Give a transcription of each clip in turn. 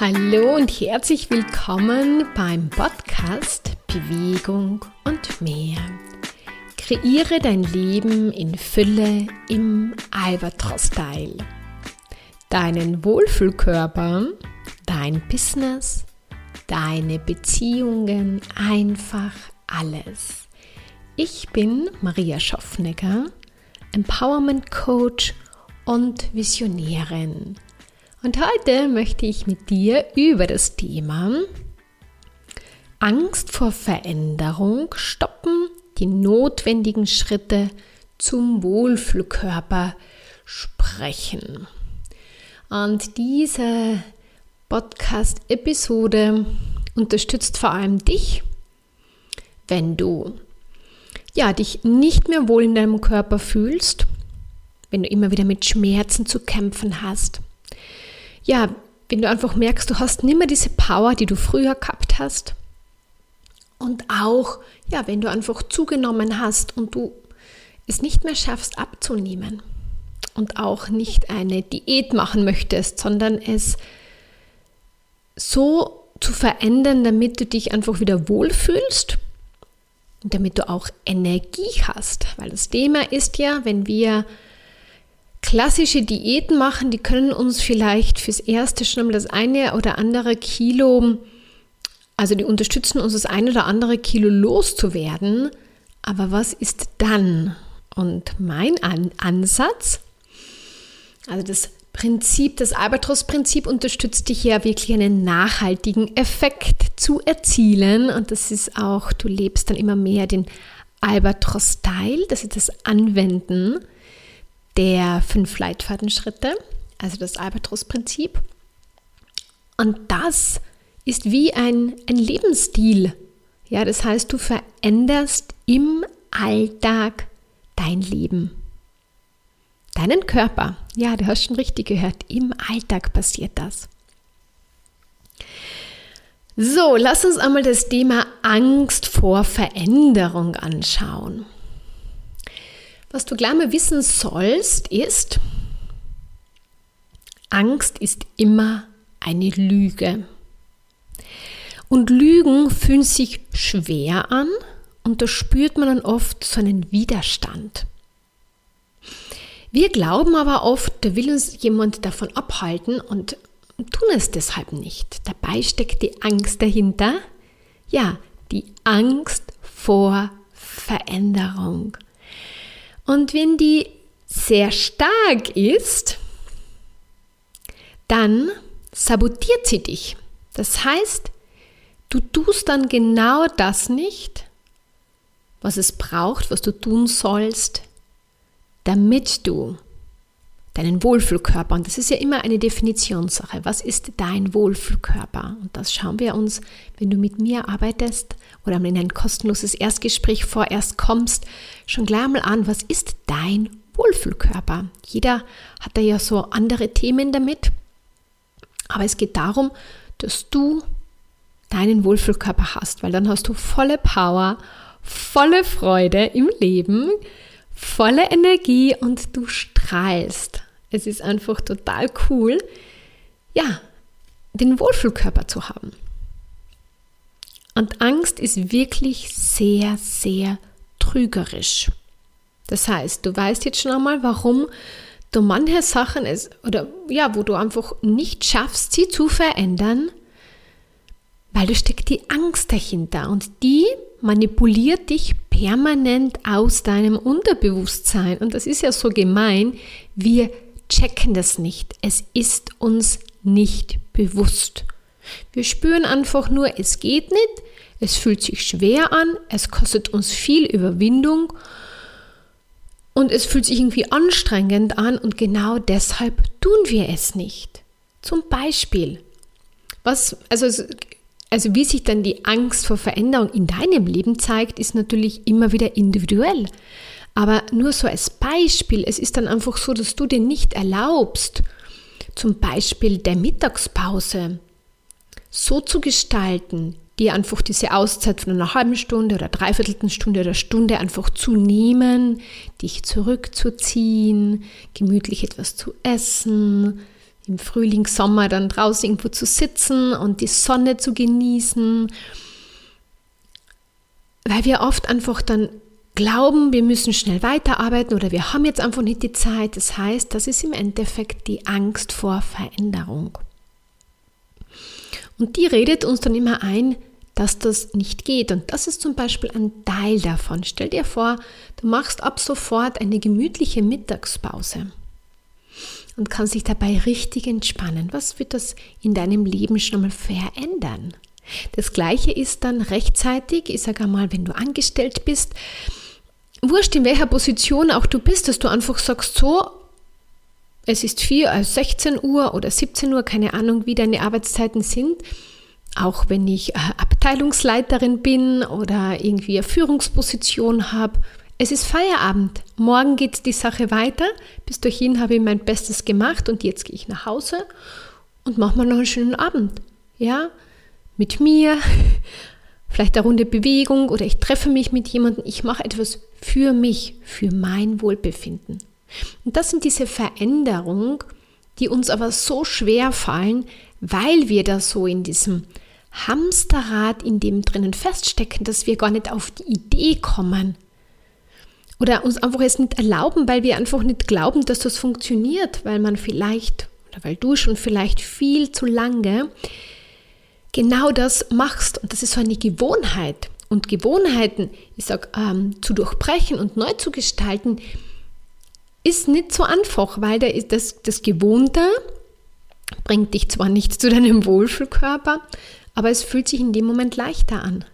Hallo und herzlich willkommen beim Podcast Bewegung und mehr. Kreiere dein Leben in Fülle im Albatros-Style. Deinen Wohlfühlkörper, dein Business, deine Beziehungen, einfach alles. Ich bin Maria Schoffnecker, Empowerment Coach und Visionärin und heute möchte ich mit dir über das Thema Angst vor Veränderung stoppen, die notwendigen Schritte zum Wohlfühlkörper sprechen. Und diese Podcast-Episode unterstützt vor allem dich, wenn du ja, dich nicht mehr wohl in deinem Körper fühlst, wenn du immer wieder mit Schmerzen zu kämpfen hast, ja, wenn du einfach merkst, du hast nicht mehr diese Power, die du früher gehabt hast. Und auch, ja, wenn du einfach zugenommen hast und du es nicht mehr schaffst abzunehmen und auch nicht eine Diät machen möchtest, sondern es so zu verändern, damit du dich einfach wieder wohlfühlst und damit du auch Energie hast. Weil das Thema ist ja, wenn wir klassische Diäten machen, die können uns vielleicht fürs Erste schon mal das eine oder andere Kilo, also die unterstützen uns das eine oder andere Kilo loszuwerden. Aber was ist dann? Und mein An Ansatz, also das Prinzip, das Albatros-Prinzip unterstützt dich ja wirklich einen nachhaltigen Effekt zu erzielen. Und das ist auch, du lebst dann immer mehr den Albatros-Style, das ist das Anwenden der fünf Leitfadenschritte, also das Albatros-Prinzip. Und das ist wie ein, ein Lebensstil. Ja, das heißt, du veränderst im Alltag dein Leben. Deinen Körper. Ja, du hast schon richtig gehört. Im Alltag passiert das. So, lass uns einmal das Thema Angst vor Veränderung anschauen. Was du gleich mal wissen sollst, ist, Angst ist immer eine Lüge. Und Lügen fühlen sich schwer an und da spürt man dann oft so einen Widerstand. Wir glauben aber oft, da will uns jemand davon abhalten und tun es deshalb nicht. Dabei steckt die Angst dahinter. Ja, die Angst vor Veränderung. Und wenn die sehr stark ist, dann sabotiert sie dich. Das heißt, du tust dann genau das nicht, was es braucht, was du tun sollst, damit du deinen Wohlfühlkörper, und das ist ja immer eine Definitionssache, was ist dein Wohlfühlkörper? Und das schauen wir uns, wenn du mit mir arbeitest oder in ein kostenloses Erstgespräch vorerst kommst, schon gleich mal an, was ist dein Wohlfühlkörper? Jeder hat da ja so andere Themen damit, aber es geht darum, dass du deinen Wohlfühlkörper hast, weil dann hast du volle Power, volle Freude im Leben, volle Energie und du strahlst. Es ist einfach total cool, ja, den Wohlfühlkörper zu haben. Und Angst ist wirklich sehr, sehr trügerisch. Das heißt, du weißt jetzt schon einmal, warum du manche Sachen ist, oder ja, wo du einfach nicht schaffst, sie zu verändern, weil da steckt die Angst dahinter und die manipuliert dich permanent aus deinem Unterbewusstsein. Und das ist ja so gemein, wir checken das nicht. Es ist uns nicht bewusst. Wir spüren einfach nur, es geht nicht, es fühlt sich schwer an, es kostet uns viel Überwindung und es fühlt sich irgendwie anstrengend an und genau deshalb tun wir es nicht. Zum Beispiel, was, also, also wie sich dann die Angst vor Veränderung in deinem Leben zeigt, ist natürlich immer wieder individuell. Aber nur so als Beispiel, es ist dann einfach so, dass du dir nicht erlaubst, zum Beispiel der Mittagspause so zu gestalten, dir einfach diese Auszeit von einer halben Stunde oder dreiviertelten Stunde oder Stunde einfach zu nehmen, dich zurückzuziehen, gemütlich etwas zu essen, im Frühling, Sommer dann draußen irgendwo zu sitzen und die Sonne zu genießen, weil wir oft einfach dann glauben, wir müssen schnell weiterarbeiten oder wir haben jetzt einfach nicht die Zeit. Das heißt, das ist im Endeffekt die Angst vor Veränderung. Und die redet uns dann immer ein, dass das nicht geht. Und das ist zum Beispiel ein Teil davon. Stell dir vor, du machst ab sofort eine gemütliche Mittagspause und kannst dich dabei richtig entspannen. Was wird das in deinem Leben schon mal verändern? Das gleiche ist dann rechtzeitig, ich sage einmal, wenn du angestellt bist, wurscht in welcher Position auch du bist, dass du einfach sagst, so, es ist 4, 16 äh, Uhr oder 17 Uhr, keine Ahnung, wie deine Arbeitszeiten sind. Auch wenn ich äh, Abteilungsleiterin bin oder irgendwie eine Führungsposition habe, es ist Feierabend. Morgen geht die Sache weiter. Bis dahin habe ich mein Bestes gemacht und jetzt gehe ich nach Hause und mache mal noch einen schönen Abend. Ja, mit mir, vielleicht eine Runde Bewegung oder ich treffe mich mit jemandem. Ich mache etwas für mich, für mein Wohlbefinden. Und das sind diese Veränderungen, die uns aber so schwer fallen, weil wir da so in diesem Hamsterrad in dem drinnen feststecken, dass wir gar nicht auf die Idee kommen, oder uns einfach es nicht erlauben, weil wir einfach nicht glauben, dass das funktioniert, weil man vielleicht oder weil du schon vielleicht viel zu lange genau das machst. Und das ist so eine Gewohnheit. Und Gewohnheiten, ich sage, ähm, zu durchbrechen und neu zu gestalten, ist nicht so einfach, weil der, das, das Gewohnte bringt dich zwar nicht zu deinem Wohlfühlkörper, aber es fühlt sich in dem Moment leichter an,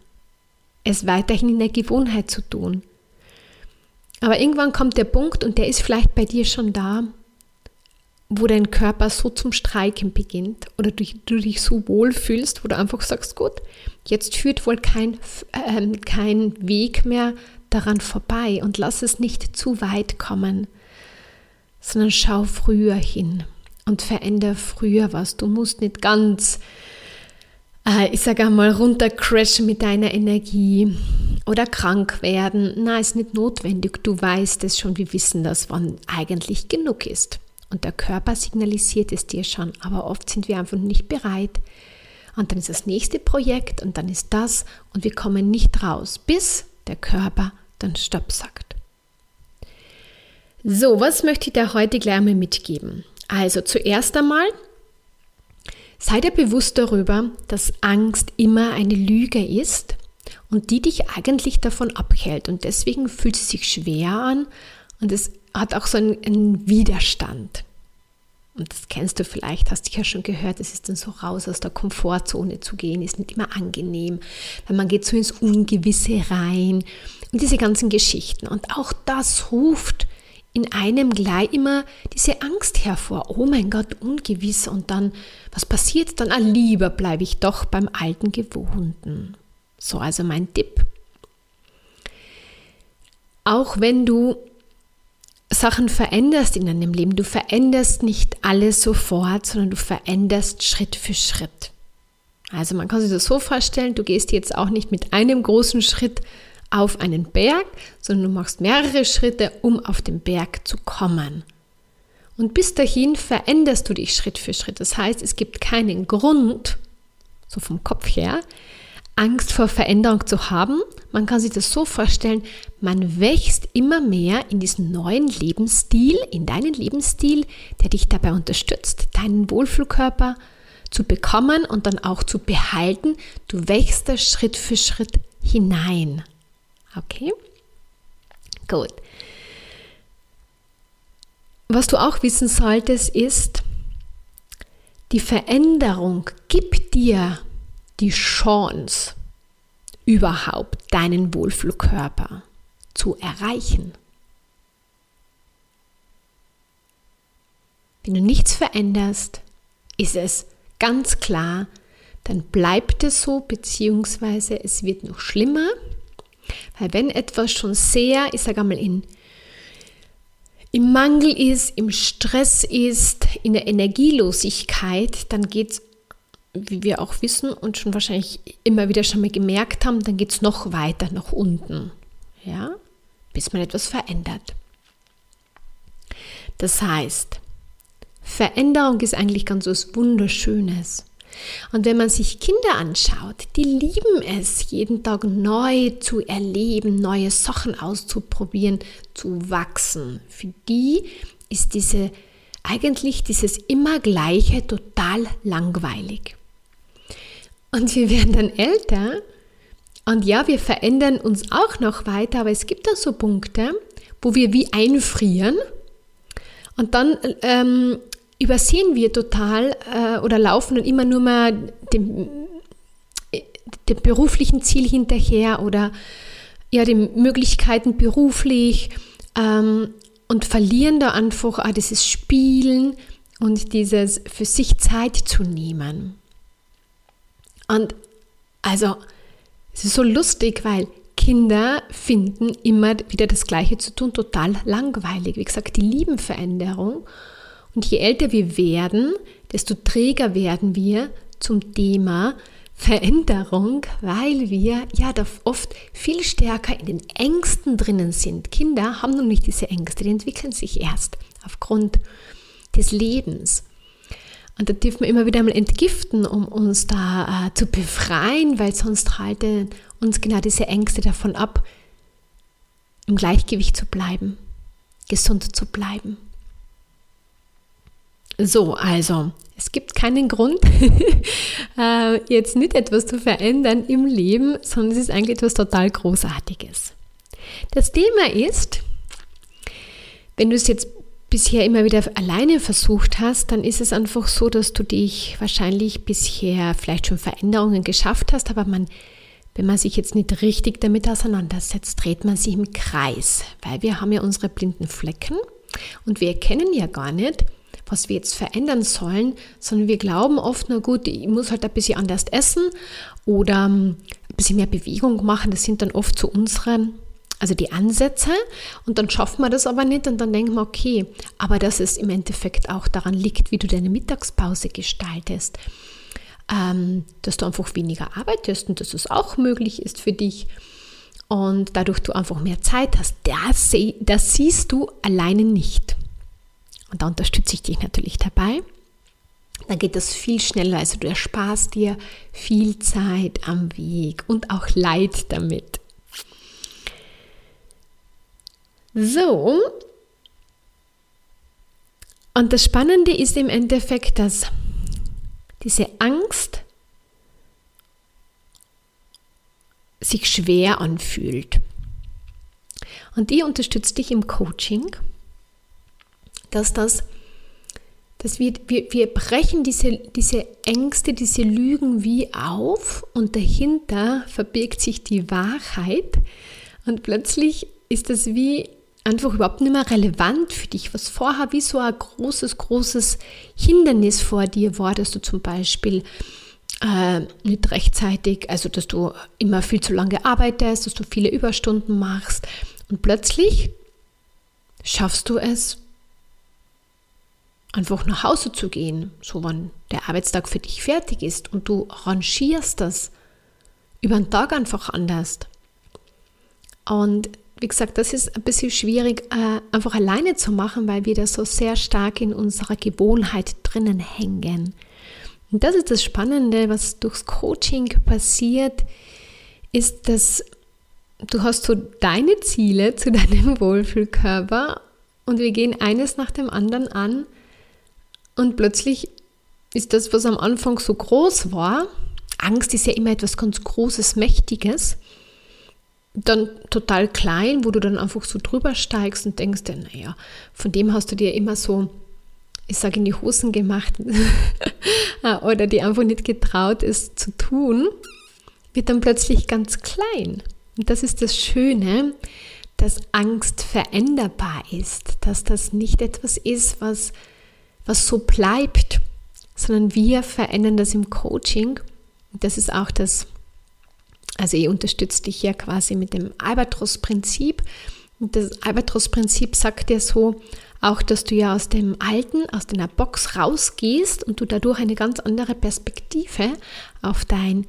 es weiterhin in der Gewohnheit zu tun. Aber irgendwann kommt der Punkt, und der ist vielleicht bei dir schon da, wo dein Körper so zum Streiken beginnt oder du, du dich so wohl fühlst, wo du einfach sagst, gut, jetzt führt wohl kein, äh, kein Weg mehr daran vorbei und lass es nicht zu weit kommen, sondern schau früher hin und veränder früher was. Du musst nicht ganz äh, ich sage einmal, runtercrashen mit deiner Energie oder krank werden. Na, ist nicht notwendig. Du weißt es schon, wir wissen das, wann eigentlich genug ist. Und der Körper signalisiert es dir schon, aber oft sind wir einfach nicht bereit. Und dann ist das nächste Projekt und dann ist das und wir kommen nicht raus, bis der Körper dann Stopp sagt. So, was möchte ich dir heute gleich mal mitgeben? Also zuerst einmal, Sei dir bewusst darüber, dass Angst immer eine Lüge ist und die dich eigentlich davon abhält. Und deswegen fühlt sie sich schwer an und es hat auch so einen, einen Widerstand. Und das kennst du vielleicht, hast du ja schon gehört, es ist dann so raus aus der Komfortzone zu gehen, ist nicht immer angenehm, weil man geht so ins Ungewisse rein und diese ganzen Geschichten. Und auch das ruft in einem gleich immer diese Angst hervor. Oh mein Gott, ungewiss. Und dann, was passiert dann? Ah, lieber bleibe ich doch beim alten Gewohnten. So, also mein Tipp. Auch wenn du Sachen veränderst in deinem Leben, du veränderst nicht alles sofort, sondern du veränderst Schritt für Schritt. Also man kann sich das so vorstellen, du gehst jetzt auch nicht mit einem großen Schritt auf einen Berg, sondern du machst mehrere Schritte, um auf den Berg zu kommen. Und bis dahin veränderst du dich Schritt für Schritt. Das heißt, es gibt keinen Grund, so vom Kopf her, Angst vor Veränderung zu haben. Man kann sich das so vorstellen, man wächst immer mehr in diesen neuen Lebensstil, in deinen Lebensstil, der dich dabei unterstützt, deinen Wohlfühlkörper zu bekommen und dann auch zu behalten. Du wächst da Schritt für Schritt hinein. Okay? Gut. Was du auch wissen solltest, ist, die Veränderung gibt dir die Chance, überhaupt deinen Wohlfühlkörper zu erreichen. Wenn du nichts veränderst, ist es ganz klar, dann bleibt es so, beziehungsweise es wird noch schlimmer weil wenn etwas schon sehr, ich sage einmal, in, im Mangel ist, im Stress ist, in der Energielosigkeit, dann geht es, wie wir auch wissen und schon wahrscheinlich immer wieder schon mal gemerkt haben, dann geht es noch weiter nach unten. Ja, bis man etwas verändert. Das heißt, Veränderung ist eigentlich ganz was Wunderschönes. Und wenn man sich Kinder anschaut, die lieben es, jeden Tag neu zu erleben, neue Sachen auszuprobieren, zu wachsen. Für die ist diese eigentlich dieses immer gleiche total langweilig. Und wir werden dann älter und ja, wir verändern uns auch noch weiter, aber es gibt da so Punkte, wo wir wie einfrieren und dann ähm, übersehen wir total äh, oder laufen dann immer nur mal dem, dem beruflichen Ziel hinterher oder ja, den Möglichkeiten beruflich ähm, und verlieren da einfach auch dieses Spielen und dieses für sich Zeit zu nehmen. Und also, es ist so lustig, weil Kinder finden immer wieder das Gleiche zu tun, total langweilig. Wie gesagt, die lieben Veränderung. Und je älter wir werden, desto träger werden wir zum Thema Veränderung, weil wir ja da oft viel stärker in den Ängsten drinnen sind. Kinder haben noch nicht diese Ängste, die entwickeln sich erst aufgrund des Lebens. Und da dürfen wir immer wieder mal entgiften, um uns da äh, zu befreien, weil sonst halten uns genau diese Ängste davon ab, im Gleichgewicht zu bleiben, gesund zu bleiben. So, also, es gibt keinen Grund, äh, jetzt nicht etwas zu verändern im Leben, sondern es ist eigentlich etwas total Großartiges. Das Thema ist, wenn du es jetzt bisher immer wieder alleine versucht hast, dann ist es einfach so, dass du dich wahrscheinlich bisher vielleicht schon Veränderungen geschafft hast, aber man, wenn man sich jetzt nicht richtig damit auseinandersetzt, dreht man sich im Kreis, weil wir haben ja unsere blinden Flecken und wir erkennen ja gar nicht, was wir jetzt verändern sollen, sondern wir glauben oft, na gut, ich muss halt ein bisschen anders essen oder ein bisschen mehr Bewegung machen. Das sind dann oft so unsere, also die Ansätze und dann schaffen wir das aber nicht und dann denken wir, okay, aber dass es im Endeffekt auch daran liegt, wie du deine Mittagspause gestaltest, ähm, dass du einfach weniger arbeitest und dass es auch möglich ist für dich und dadurch du einfach mehr Zeit hast, das, das siehst du alleine nicht. Und da unterstütze ich dich natürlich dabei. Dann geht das viel schneller. Also du ersparst dir viel Zeit am Weg und auch Leid damit. So. Und das Spannende ist im Endeffekt, dass diese Angst sich schwer anfühlt. Und die unterstützt dich im Coaching dass das, dass wir, wir, wir brechen diese, diese Ängste, diese Lügen wie auf und dahinter verbirgt sich die Wahrheit und plötzlich ist das wie einfach überhaupt nicht mehr relevant für dich, was vorher wie so ein großes, großes Hindernis vor dir war, dass du zum Beispiel äh, nicht rechtzeitig, also dass du immer viel zu lange arbeitest, dass du viele Überstunden machst und plötzlich schaffst du es, einfach nach Hause zu gehen, so wann der Arbeitstag für dich fertig ist und du rangierst das über den Tag einfach anders. Und wie gesagt, das ist ein bisschen schwierig, äh, einfach alleine zu machen, weil wir da so sehr stark in unserer Gewohnheit drinnen hängen. Und das ist das Spannende, was durchs Coaching passiert, ist, dass du hast so deine Ziele zu deinem Wohlfühlkörper und wir gehen eines nach dem anderen an und plötzlich ist das, was am Anfang so groß war, Angst ist ja immer etwas ganz Großes, Mächtiges, dann total klein, wo du dann einfach so drüber steigst und denkst, ja, naja, von dem hast du dir immer so, ich sage, in die Hosen gemacht oder dir einfach nicht getraut, es zu tun, wird dann plötzlich ganz klein. Und das ist das Schöne, dass Angst veränderbar ist, dass das nicht etwas ist, was was so bleibt, sondern wir verändern das im Coaching. Das ist auch das, also ich unterstütze dich ja quasi mit dem Albatros-Prinzip. Und das Albatros-Prinzip sagt ja so, auch, dass du ja aus dem Alten, aus deiner Box rausgehst und du dadurch eine ganz andere Perspektive auf dein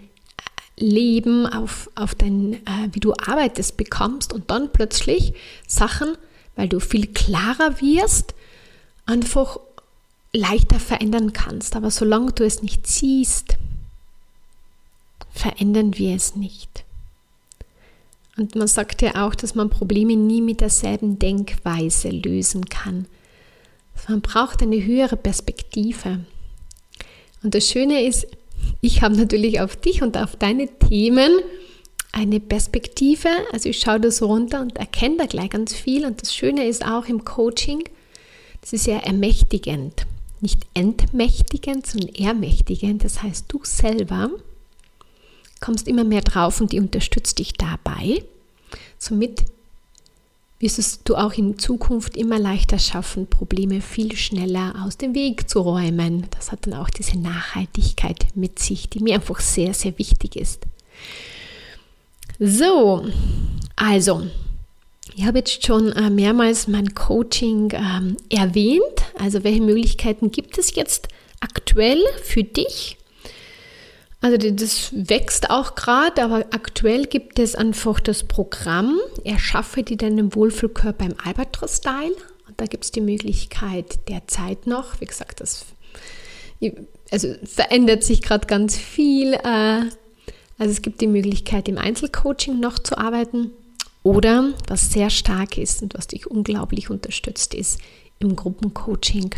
Leben, auf, auf dein, äh, wie du arbeitest, bekommst und dann plötzlich Sachen, weil du viel klarer wirst, einfach leichter verändern kannst. Aber solange du es nicht siehst, verändern wir es nicht. Und man sagt ja auch, dass man Probleme nie mit derselben Denkweise lösen kann. Man braucht eine höhere Perspektive. Und das Schöne ist, ich habe natürlich auf dich und auf deine Themen eine Perspektive. Also ich schaue da so runter und erkenne da gleich ganz viel. Und das Schöne ist auch im Coaching, das ist ja ermächtigend. Nicht entmächtigend, sondern ermächtigend. Das heißt, du selber kommst immer mehr drauf und die unterstützt dich dabei. Somit wirst du auch in Zukunft immer leichter schaffen, Probleme viel schneller aus dem Weg zu räumen. Das hat dann auch diese Nachhaltigkeit mit sich, die mir einfach sehr, sehr wichtig ist. So, also, ich habe jetzt schon äh, mehrmals mein Coaching ähm, erwähnt. Also, welche Möglichkeiten gibt es jetzt aktuell für dich? Also das wächst auch gerade, aber aktuell gibt es einfach das Programm Erschaffe dir deinen Wohlfühlkörper im Albatros-Style. Und da gibt es die Möglichkeit derzeit noch, wie gesagt, das also verändert sich gerade ganz viel. Äh, also es gibt die Möglichkeit, im Einzelcoaching noch zu arbeiten. Oder, was sehr stark ist und was dich unglaublich unterstützt, ist im Gruppencoaching.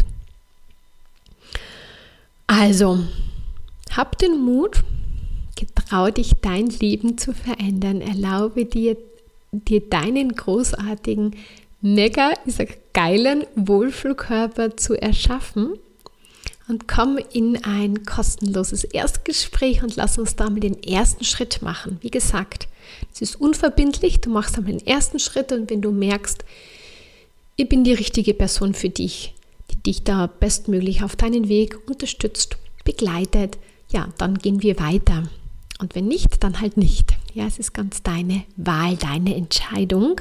Also, hab den Mut, getrau dich, dein Leben zu verändern. Erlaube dir, dir deinen großartigen, mega, ich sag, geilen Wohlfühlkörper zu erschaffen. Und komm in ein kostenloses Erstgespräch und lass uns da mal den ersten Schritt machen. Wie gesagt, es ist unverbindlich. Du machst einmal den ersten Schritt und wenn du merkst, ich bin die richtige Person für dich, die dich da bestmöglich auf deinen Weg unterstützt, begleitet, ja, dann gehen wir weiter. Und wenn nicht, dann halt nicht. Ja, es ist ganz deine Wahl, deine Entscheidung.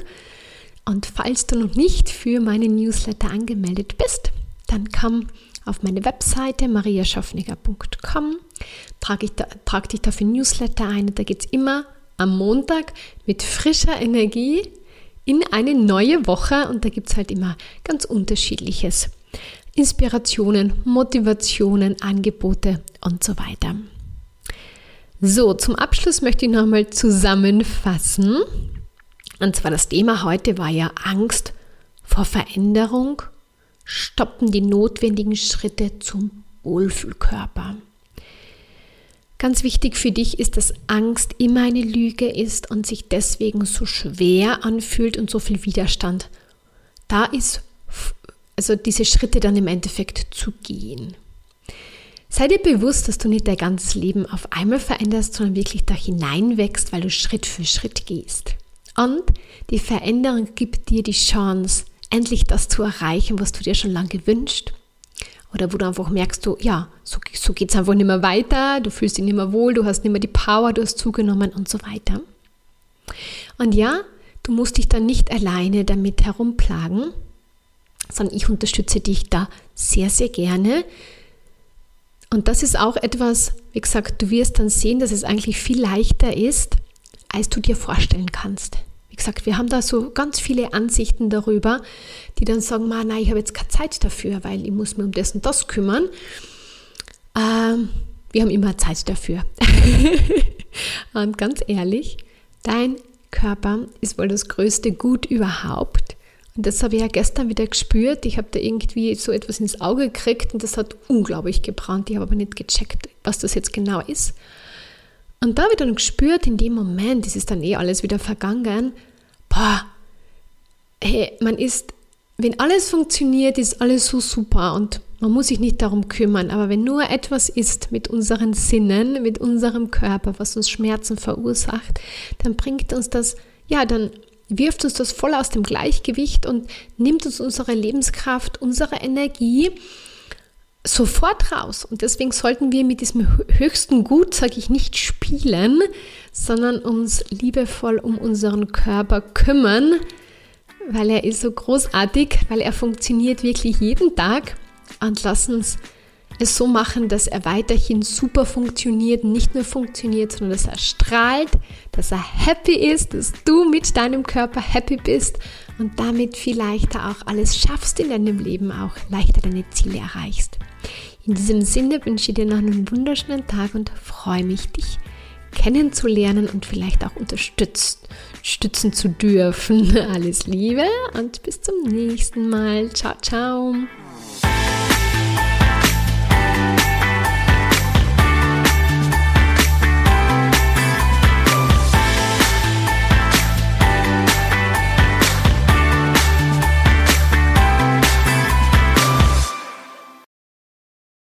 Und falls du noch nicht für meinen Newsletter angemeldet bist, dann komm auf meine Webseite mariaschaffniger.com, trag, trag dich da für Newsletter ein. Da geht es immer am Montag mit frischer Energie in eine neue Woche und da gibt es halt immer ganz unterschiedliches Inspirationen, Motivationen, Angebote und so weiter. So, zum Abschluss möchte ich nochmal zusammenfassen. Und zwar das Thema heute war ja Angst vor Veränderung, stoppen die notwendigen Schritte zum Wohlfühlkörper. Ganz wichtig für dich ist, dass Angst immer eine Lüge ist und sich deswegen so schwer anfühlt und so viel Widerstand da ist also diese Schritte dann im Endeffekt zu gehen. Sei dir bewusst, dass du nicht dein ganzes Leben auf einmal veränderst, sondern wirklich da hineinwächst, weil du Schritt für Schritt gehst. Und die Veränderung gibt dir die Chance, endlich das zu erreichen, was du dir schon lange gewünscht. Oder wo du einfach merkst, du, ja, so, so geht es einfach nicht mehr weiter, du fühlst dich nicht mehr wohl, du hast nicht mehr die Power, du hast zugenommen und so weiter. Und ja, du musst dich dann nicht alleine damit herumplagen, sondern ich unterstütze dich da sehr, sehr gerne. Und das ist auch etwas, wie gesagt, du wirst dann sehen, dass es eigentlich viel leichter ist, als du dir vorstellen kannst. Wie gesagt, wir haben da so ganz viele Ansichten darüber, die dann sagen, nein, ich habe jetzt keine Zeit dafür, weil ich muss mir um das und das kümmern. Ähm, wir haben immer Zeit dafür. und ganz ehrlich, dein Körper ist wohl das größte Gut überhaupt. Und das habe ich ja gestern wieder gespürt. Ich habe da irgendwie so etwas ins Auge gekriegt und das hat unglaublich gebrannt. Ich habe aber nicht gecheckt, was das jetzt genau ist. Und da habe ich dann gespürt, in dem Moment, es ist dann eh alles wieder vergangen, boah, hey, man ist, wenn alles funktioniert, ist alles so super und man muss sich nicht darum kümmern. Aber wenn nur etwas ist mit unseren Sinnen, mit unserem Körper, was uns Schmerzen verursacht, dann bringt uns das, ja, dann wirft uns das voll aus dem Gleichgewicht und nimmt uns unsere Lebenskraft, unsere Energie sofort raus. Und deswegen sollten wir mit diesem höchsten Gut, sage ich, nicht spielen, sondern uns liebevoll um unseren Körper kümmern, weil er ist so großartig, weil er funktioniert wirklich jeden Tag und lass uns es so machen, dass er weiterhin super funktioniert, nicht nur funktioniert, sondern dass er strahlt, dass er happy ist, dass du mit deinem Körper happy bist und damit viel leichter auch alles schaffst in deinem Leben, auch leichter deine Ziele erreichst. In diesem Sinne wünsche ich dir noch einen wunderschönen Tag und freue mich, dich kennenzulernen und vielleicht auch unterstützen zu dürfen. Alles Liebe und bis zum nächsten Mal. Ciao, ciao.